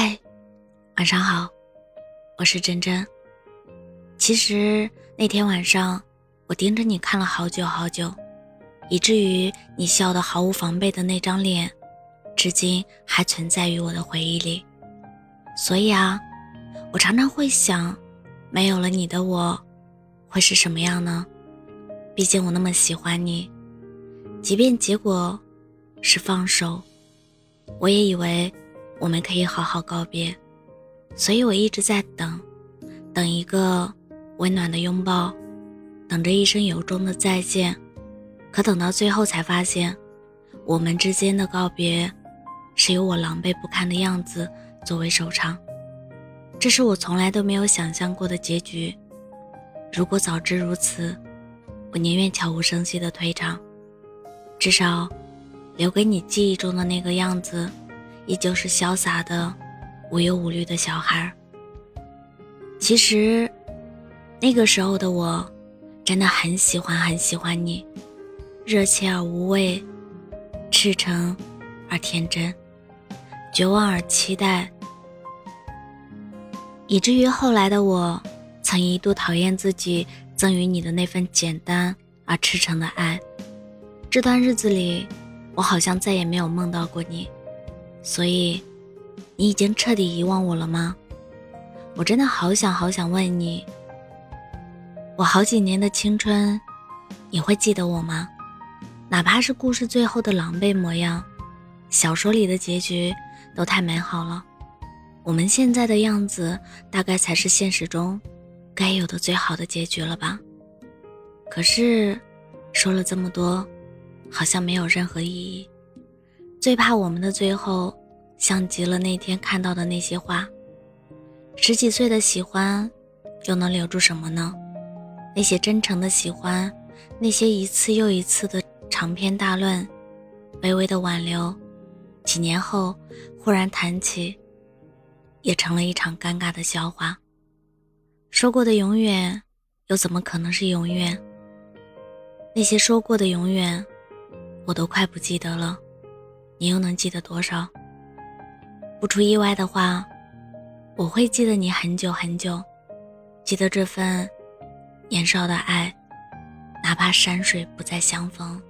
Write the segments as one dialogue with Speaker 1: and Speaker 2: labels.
Speaker 1: 嗨，晚上好，我是真真。其实那天晚上，我盯着你看了好久好久，以至于你笑得毫无防备的那张脸，至今还存在于我的回忆里。所以啊，我常常会想，没有了你的我，会是什么样呢？毕竟我那么喜欢你，即便结果是放手，我也以为。我们可以好好告别，所以我一直在等，等一个温暖的拥抱，等着一声由衷的再见。可等到最后才发现，我们之间的告别，是由我狼狈不堪的样子作为收场。这是我从来都没有想象过的结局。如果早知如此，我宁愿悄无声息的退场，至少，留给你记忆中的那个样子。依旧是潇洒的、无忧无虑的小孩。其实，那个时候的我，真的很喜欢很喜欢你，热切而无畏，赤诚而天真，绝望而期待，以至于后来的我，曾一度讨厌自己赠予你的那份简单而赤诚的爱。这段日子里，我好像再也没有梦到过你。所以，你已经彻底遗忘我了吗？我真的好想好想问你，我好几年的青春，你会记得我吗？哪怕是故事最后的狼狈模样，小说里的结局都太美好了。我们现在的样子，大概才是现实中该有的最好的结局了吧？可是，说了这么多，好像没有任何意义。最怕我们的最后，像极了那天看到的那些话。十几岁的喜欢，又能留住什么呢？那些真诚的喜欢，那些一次又一次的长篇大论，微微的挽留，几年后忽然谈起，也成了一场尴尬的笑话。说过的永远，又怎么可能是永远？那些说过的永远，我都快不记得了。你又能记得多少？不出意外的话，我会记得你很久很久，记得这份年少的爱，哪怕山水不再相逢。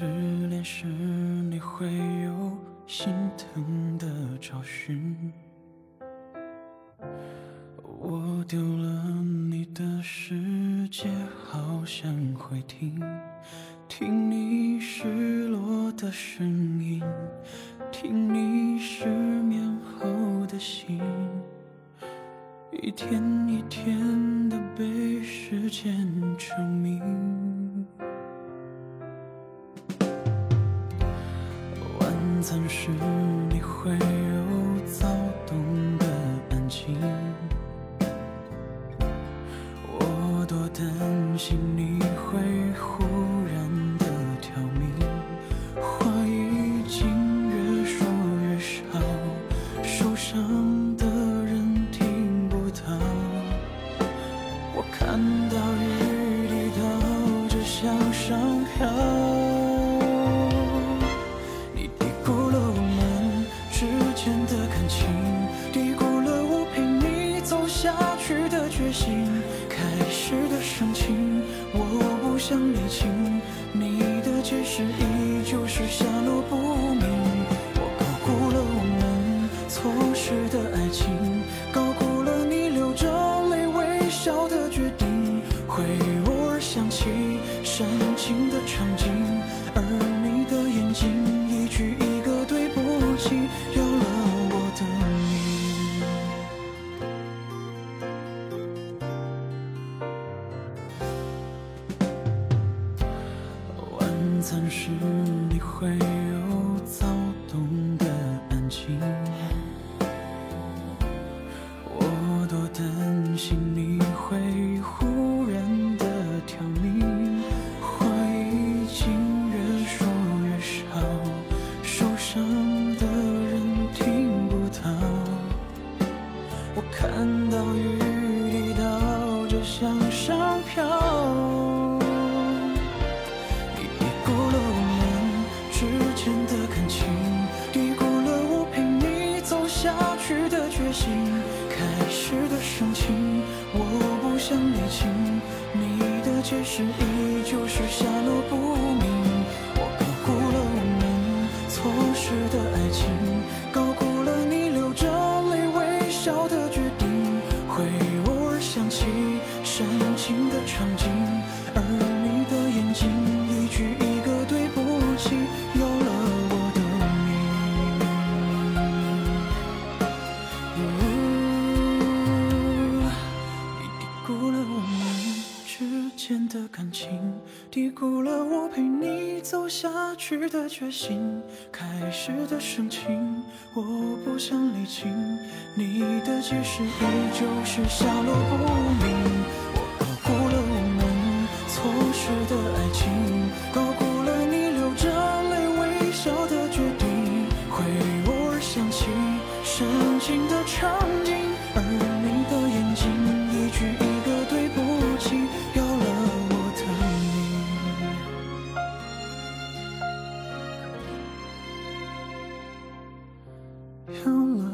Speaker 2: 失恋时你会有心疼的找寻，我丢了你的世界，好想会听，听你失落的声音，听你失眠后的心，一天一天的被时间证明。暂时想理清，你的解释依旧是下落不明。我高估了我们错失的爱情，高估了你流着泪微笑的决定。会偶尔想起深情的场景，而你的眼睛暂时你会有躁动的安静，我多担心你。只是依旧是。间的感情，低估了我陪你走下去的决心。开始的深情，我不想理清。你的解释依旧是下落不明。有了。